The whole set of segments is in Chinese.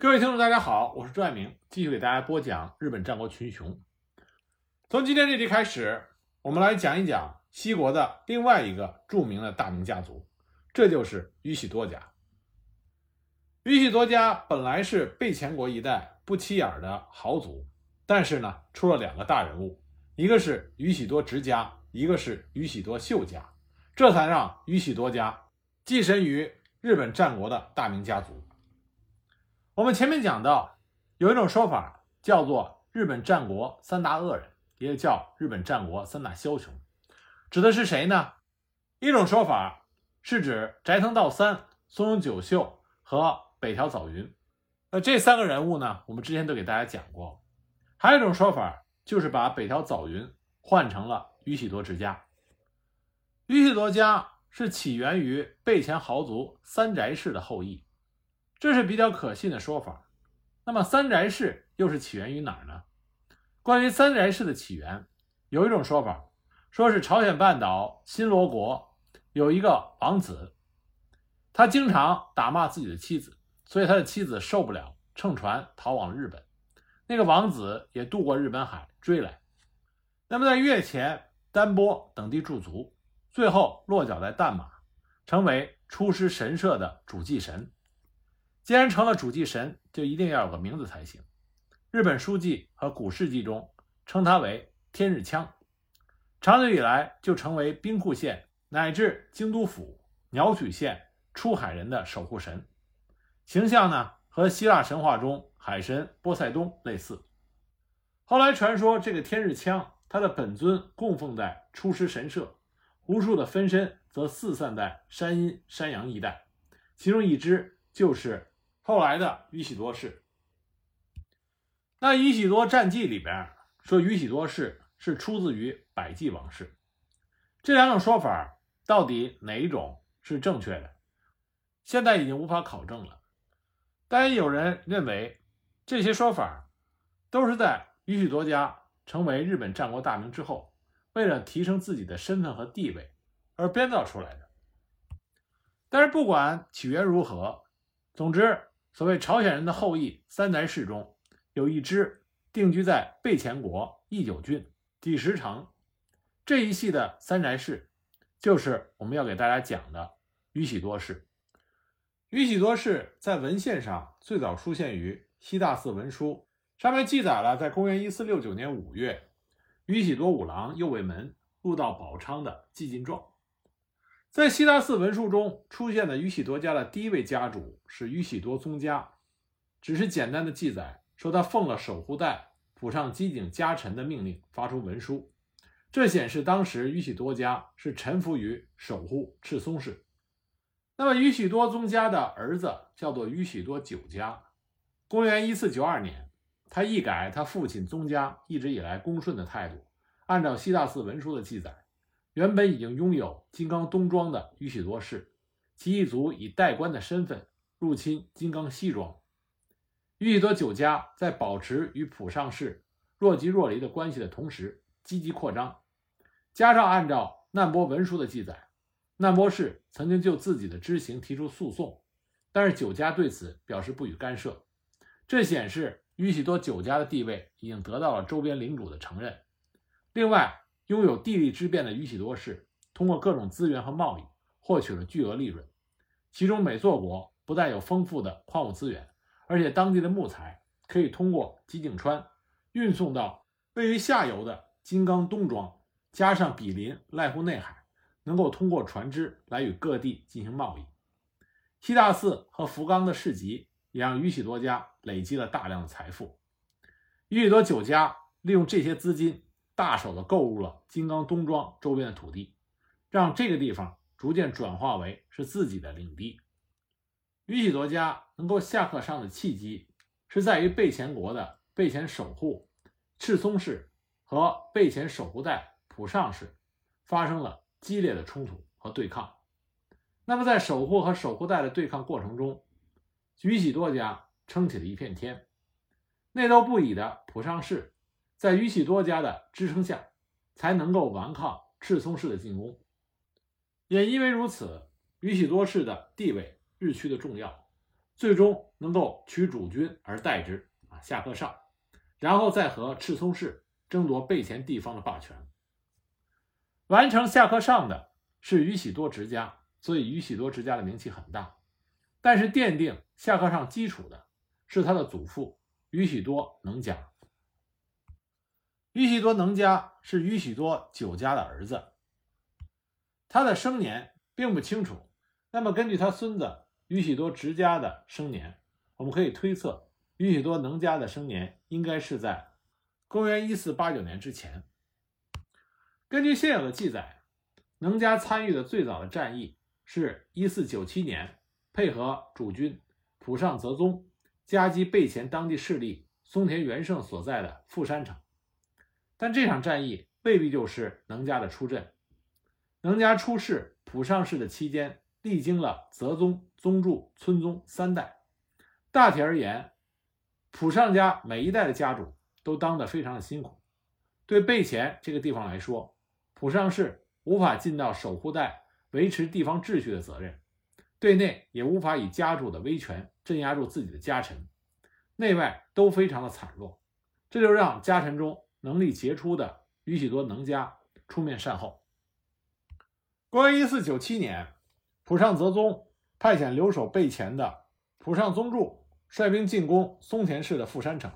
各位听众，大家好，我是朱爱明，继续给大家播讲日本战国群雄。从今天这集开始，我们来讲一讲西国的另外一个著名的大名家族，这就是宇喜多家。宇喜多家本来是备前国一带不起眼的豪族，但是呢，出了两个大人物，一个是宇喜多直家，一个是宇喜多秀家，这才让宇喜多家跻身于日本战国的大名家族。我们前面讲到，有一种说法叫做日本战国三大恶人，也叫日本战国三大枭雄，指的是谁呢？一种说法是指斋藤道三、松永久秀和北条早云。那这三个人物呢，我们之前都给大家讲过。还有一种说法就是把北条早云换成了宇喜多直家。宇喜多家是起源于备前豪族三宅氏的后裔。这是比较可信的说法。那么三宅氏又是起源于哪儿呢？关于三宅氏的起源，有一种说法，说是朝鲜半岛新罗国有一个王子，他经常打骂自己的妻子，所以他的妻子受不了，乘船逃往日本。那个王子也渡过日本海追来，那么在越前、丹波等地驻足，最后落脚在淡马，成为出师神社的主祭神。既然成了主祭神，就一定要有个名字才行。日本书记和古事记中称他为天日枪，长久以来就成为兵库县乃至京都府鸟取县出海人的守护神，形象呢和希腊神话中海神波塞冬类似。后来传说这个天日枪，他的本尊供奉在出师神社，无数的分身则四散在山阴、山阳一带，其中一支就是。后来的宇喜多氏，那宇喜多战记里边说宇喜多氏是出自于百济王室，这两种说法到底哪一种是正确的？现在已经无法考证了。但也有人认为这些说法都是在宇喜多家成为日本战国大名之后，为了提升自己的身份和地位而编造出来的。但是不管起源如何，总之。所谓朝鲜人的后裔三宅氏中，有一支定居在备前国义久郡第十城这一系的三宅氏，就是我们要给大家讲的宇喜多氏。宇喜多氏在文献上最早出现于《西大寺文书》，上面记载了在公元一四六九年五月，宇喜多五郎右卫门入到宝昌的祭进状。在西大寺文书中出现的宇喜多家的第一位家主是宇喜多宗家，只是简单的记载说他奉了守护代府上机井家臣的命令发出文书，这显示当时宇喜多家是臣服于守护赤松氏。那么宇喜多宗家的儿子叫做宇喜多久家，公元一四九二年，他一改他父亲宗家一直以来恭顺的态度，按照西大寺文书的记载。原本已经拥有金刚东庄的宇喜多氏，其一族以代官的身份入侵金刚西庄。宇喜多酒家在保持与浦上氏若即若离的关系的同时，积极扩张。加上按照难波文书的记载，难波氏曾经就自己的知行提出诉讼，但是酒家对此表示不予干涉。这显示宇喜多酒家的地位已经得到了周边领主的承认。另外，拥有地利之便的宇喜多氏，通过各种资源和贸易获取了巨额利润。其中，美作国不但有丰富的矿物资源，而且当地的木材可以通过吉井川运送到位于下游的金刚东庄，加上比邻濑户内海，能够通过船只来与各地进行贸易。西大寺和福冈的市集也让宇喜多家累积了大量的财富。宇喜多九家利用这些资金。大手的购入了金刚东庄周边的土地，让这个地方逐渐转化为是自己的领地。宇喜多家能够下克上的契机，是在于备前国的备前守护赤松氏和备前守护代浦上氏发生了激烈的冲突和对抗。那么在守护和守护代的对抗过程中，宇喜多家撑起了一片天，内斗不已的浦上氏。在宇喜多家的支撑下，才能够顽抗赤松氏的进攻。也因为如此，宇喜多氏的地位日趋的重要，最终能够取主君而代之啊，下克上，然后再和赤松氏争夺备前地方的霸权。完成下克上的是宇喜多直家，所以宇喜多直家的名气很大。但是奠定下克上基础的是他的祖父宇喜多能家。宇喜多能家是宇喜多久家的儿子，他的生年并不清楚。那么根据他孙子宇喜多直家的生年，我们可以推测宇喜多能家的生年应该是在公元一四八九年之前。根据现有的记载，能家参与的最早的战役是一四九七年，配合主君浦上泽宗夹击备前当地势力松田元盛所在的富山城。但这场战役未必就是能家的出阵。能家出仕浦上氏的期间，历经了泽宗、宗助、村宗三代。大体而言，浦上家每一代的家主都当得非常的辛苦。对备前这个地方来说，浦上氏无法尽到守护带、维持地方秩序的责任，对内也无法以家主的威权镇压住自己的家臣，内外都非常的惨弱。这就让家臣中。能力杰出的宇喜多能家出面善后。公元一四九七年，浦上泽宗派遣留守备前的浦上宗助率兵进攻松田氏的富山城，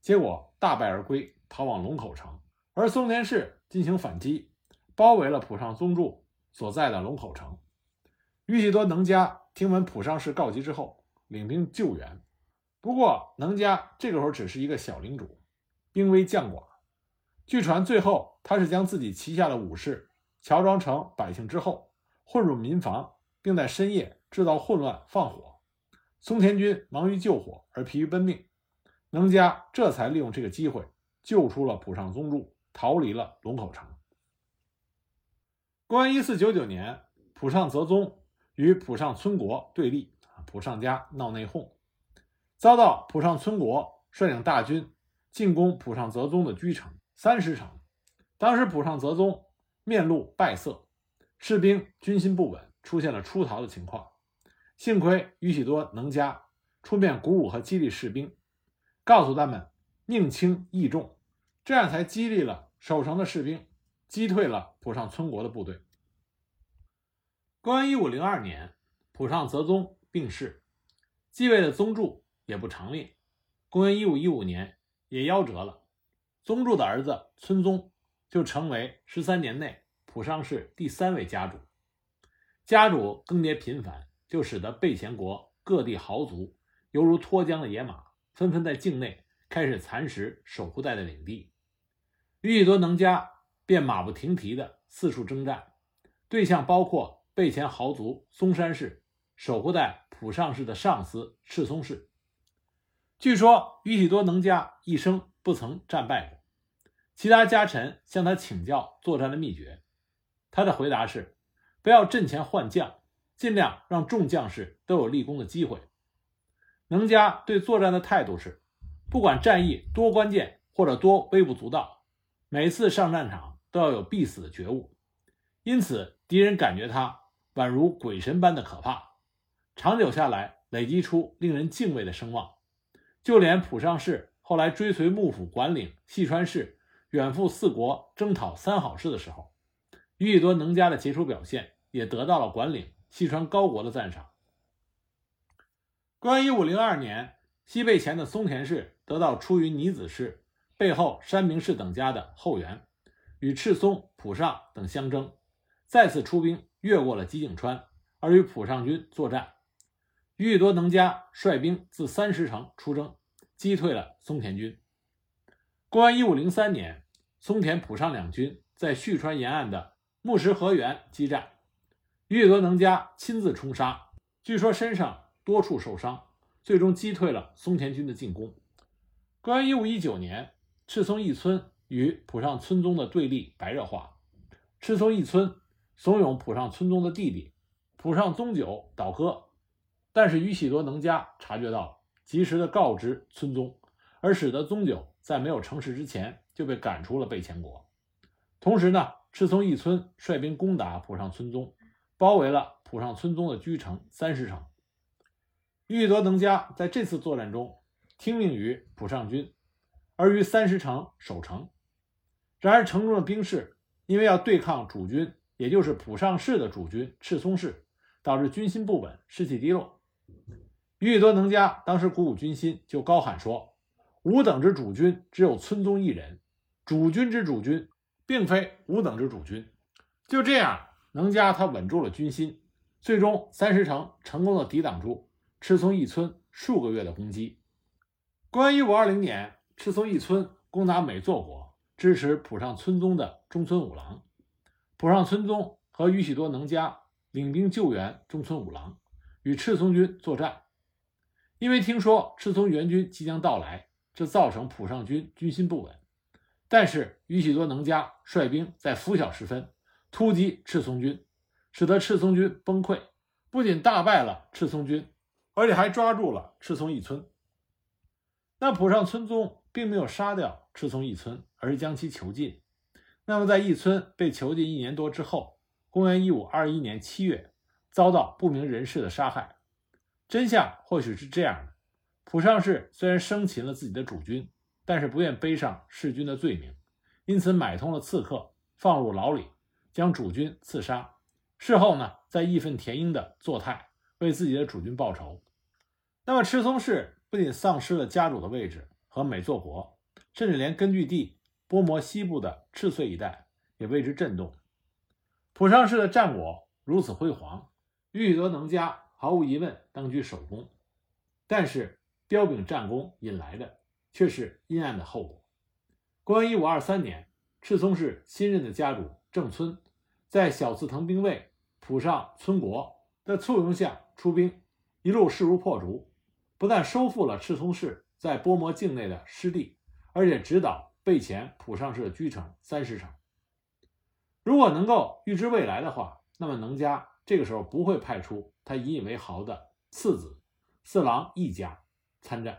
结果大败而归，逃往龙口城。而松田氏进行反击，包围了浦上宗助所在的龙口城。宇喜多能家听闻浦上氏告急之后，领兵救援。不过，能家这个时候只是一个小领主，兵微将寡。据传，最后他是将自己旗下的武士乔装成百姓之后，混入民房，并在深夜制造混乱放火。松田军忙于救火而疲于奔命，能家这才利用这个机会救出了浦上宗助，逃离了龙口城。公元一四九九年，浦上泽宗与浦上村国对立，浦上家闹内讧，遭到浦上村国率领大军进攻浦上泽宗的居城。三十城，当时浦上泽宗面露败色，士兵军心不稳，出现了出逃的情况。幸亏宇喜多能家出面鼓舞和激励士兵，告诉他们宁轻易重，这样才激励了守城的士兵，击退了浦上村国的部队。公元一五零二年，浦上泽宗病逝，继位的宗助也不长命。公元一五一五年，也夭折了。宗助的儿子村宗就成为十三年内浦上氏第三位家主。家主更迭频繁，就使得备前国各地豪族犹如脱缰的野马，纷纷在境内开始蚕食守护带的领地。宇喜多能家便马不停蹄地四处征战，对象包括备前豪族松山氏、守护带浦上氏的上司赤松氏。据说宇喜多能家一生。不曾战败过。其他家臣向他请教作战的秘诀，他的回答是：不要阵前换将，尽量让众将士都有立功的机会。能家对作战的态度是：不管战役多关键或者多微不足道，每次上战场都要有必死的觉悟。因此，敌人感觉他宛如鬼神般的可怕，长久下来累积出令人敬畏的声望。就连浦上氏。后来追随幕府管领细川氏远赴四国征讨三好氏的时候，宇喜多能家的杰出表现也得到了管领细川高国的赞赏。公元一五零二年，西备前的松田氏得到出于尼子氏背后山明氏等家的后援，与赤松、浦上等相争，再次出兵越过了吉井川，而与浦上军作战。宇喜多能家率兵自三十城出征。击退了松田军。公元一五零三年，松田浦上两军在旭川沿岸的木石河原激战，宇喜多能家亲自冲杀，据说身上多处受伤，最终击退了松田军的进攻。公元一五一九年，赤松义村与浦上村宗的对立白热化，赤松义村怂恿浦上村宗的弟弟浦上宗久倒戈，但是宇喜多能家察觉到了。及时的告知村宗，而使得宗久在没有成事之前就被赶出了备前国。同时呢，赤松一村率兵攻打浦上村宗，包围了浦上村宗的居城三十城。玉德能家在这次作战中听命于浦上军，而于三十城守城。然而城中的兵士因为要对抗主军，也就是浦上氏的主军赤松氏，导致军心不稳，士气低落。宇喜多能家当时鼓舞军心，就高喊说：“吾等之主君只有村宗一人，主君之主君，并非吾等之主君。”就这样，能家他稳住了军心，最终三十城成功的抵挡住赤松一村数个月的攻击。公元一五二零年，赤松一村攻打美作国，支持浦上村宗的中村五郎。浦上村宗和宇喜多能家领兵救援中村五郎，与赤松军作战。因为听说赤松援军即将到来，这造成浦上军军心不稳。但是宇喜多能家率兵在拂晓时分突击赤松军，使得赤松军崩溃，不仅大败了赤松军，而且还抓住了赤松义村。那浦上村宗并没有杀掉赤松义村，而是将其囚禁。那么在义村被囚禁一年多之后，公元一五二一年七月，遭到不明人士的杀害。真相或许是这样的：浦上氏虽然生擒了自己的主君，但是不愿背上弑君的罪名，因此买通了刺客，放入牢里，将主君刺杀。事后呢，再义愤填膺的作态，为自己的主君报仇。那么赤松氏不仅丧失了家主的位置和美作国，甚至连根据地波摩西部的赤穗一带也为之震动。浦上氏的战果如此辉煌，宇喜多能家。毫无疑问，当居首功，但是彪炳战功引来的却是阴暗的后果。公元一五二三年，赤松氏新任的家主正村，在小次藤兵卫、浦上村国的簇拥下出兵，一路势如破竹，不但收复了赤松氏在波摩境内的失地，而且直捣备前浦上氏的居城三十城。如果能够预知未来的话，那么能家这个时候不会派出。他引以为豪的次子四郎义家参战，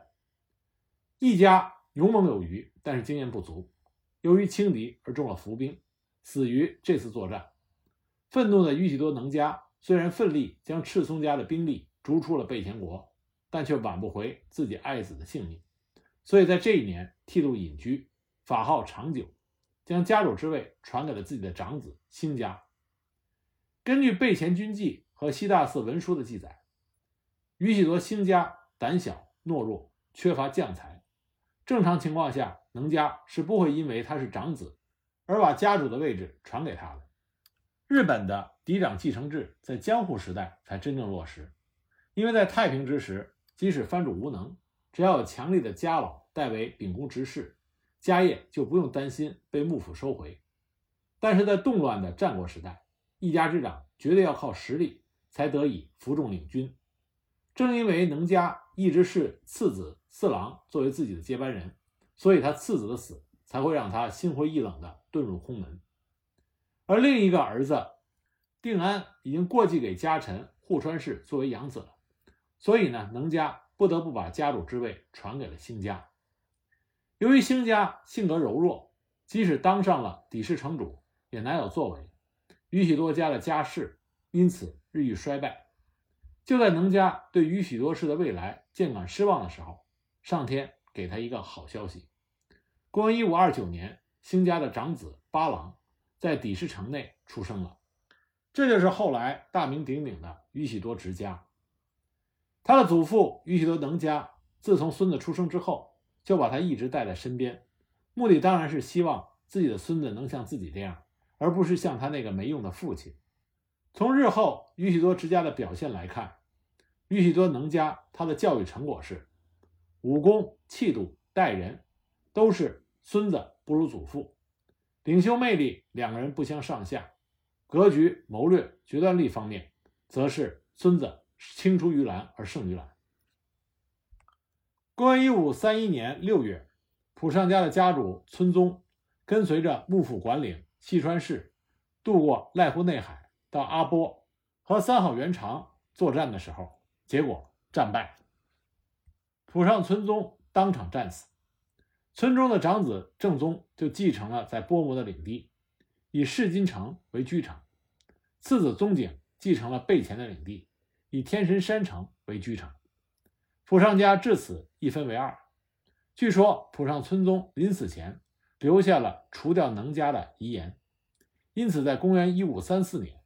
义家勇猛有余，但是经验不足，由于轻敌而中了伏兵，死于这次作战。愤怒的宇喜多能家虽然奋力将赤松家的兵力逐出了备前国，但却挽不回自己爱子的性命，所以在这一年剃度隐居，法号长久，将家主之位传给了自己的长子新家。根据备前军纪。和西大寺文书的记载，宇喜多兴家胆小懦弱，缺乏将才。正常情况下，能家是不会因为他是长子而把家主的位置传给他的。日本的嫡长继承制在江户时代才真正落实，因为在太平之时，即使藩主无能，只要有强力的家老代为秉公执事，家业就不用担心被幕府收回。但是在动乱的战国时代，一家之长绝对要靠实力。才得以服众领军。正因为能家一直是次子四郎作为自己的接班人，所以他次子的死才会让他心灰意冷地遁入空门。而另一个儿子定安已经过继给家臣户川氏作为养子了，所以呢，能家不得不把家主之位传给了兴家。由于兴家性格柔弱，即使当上了底氏城主，也难有作为。宇喜多家的家世因此。日益衰败，就在能家对于许多事的未来渐感失望的时候，上天给他一个好消息。公元一五二九年，兴家的长子八郎在底氏城内出生了，这就是后来大名鼎鼎的宇喜多直家。他的祖父宇喜多能家自从孙子出生之后，就把他一直带在身边，目的当然是希望自己的孙子能像自己这样，而不是像他那个没用的父亲。从日后宇喜多直家的表现来看，宇喜多能家他的教育成果是武功、气度、待人都是孙子不如祖父，领袖魅力两个人不相上下，格局、谋略、决断力方面则是孙子青出于蓝而胜于蓝。公元一五三一年六月，浦上家的家主村宗跟随着幕府管领细川氏渡过濑户内海。到阿波和三好元长作战的时候，结果战败，浦上村宗当场战死，村中的长子正宗就继承了在波摩的领地，以市金城为居城；次子宗景继承了备前的领地，以天神山城为居城。浦上家至此一分为二。据说浦上村宗临死前留下了除掉能家的遗言，因此在公元一五三四年，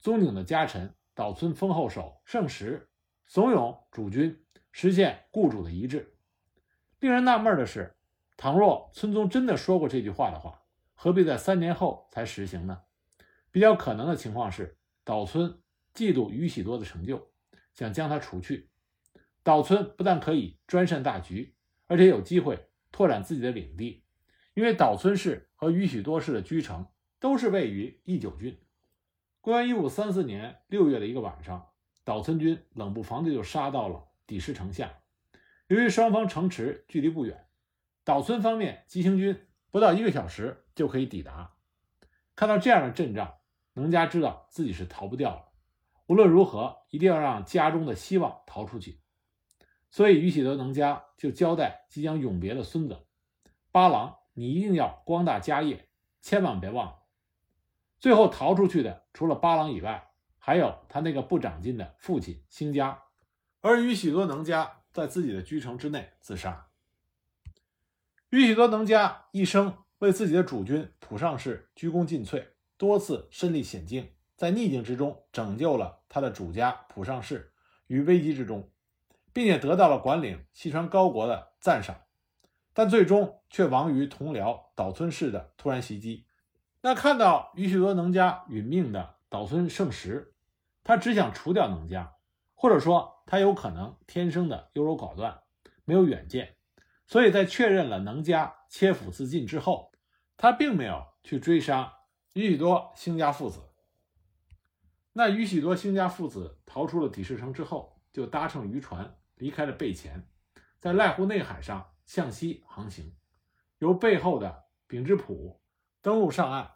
宗景的家臣岛村丰后守胜时怂恿主君实现雇主的遗志。令人纳闷的是，倘若村宗真的说过这句话的话，何必在三年后才实行呢？比较可能的情况是，岛村嫉妒宇喜多的成就，想将他除去。岛村不但可以专擅大局，而且有机会拓展自己的领地，因为岛村氏和宇喜多氏的居城都是位于义久郡。公元一五三四年六月的一个晚上，岛村军冷不防的就杀到了底石城下。由于双方城池距离不远，岛村方面急行军不到一个小时就可以抵达。看到这样的阵仗，能家知道自己是逃不掉了。无论如何，一定要让家中的希望逃出去。所以，宇喜多能家就交代即将永别的孙子八郎：“你一定要光大家业，千万别忘了。”最后逃出去的，除了八郎以外，还有他那个不长进的父亲兴家。而宇喜多能家在自己的居城之内自杀。宇喜多能家一生为自己的主君浦上氏鞠躬尽瘁，多次身历险境，在逆境之中拯救了他的主家浦上氏于危机之中。并且得到了管领西川高国的赞赏，但最终却亡于同僚岛村氏的突然袭击。那看到宇喜多能家殒命的岛村胜时，他只想除掉能家，或者说他有可能天生的优柔寡断，没有远见，所以在确认了能家切腹自尽之后，他并没有去追杀宇喜多兴家父子。那宇喜多兴家父子逃出了底世城之后，就搭乘渔船。离开了备前，在濑户内海上向西航行，由背后的丙之浦登陆上岸。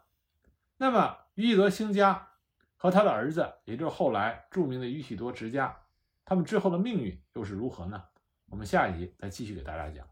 那么，于一德兴家和他的儿子，也就是后来著名的于喜多直家，他们之后的命运又是如何呢？我们下一集再继续给大家讲。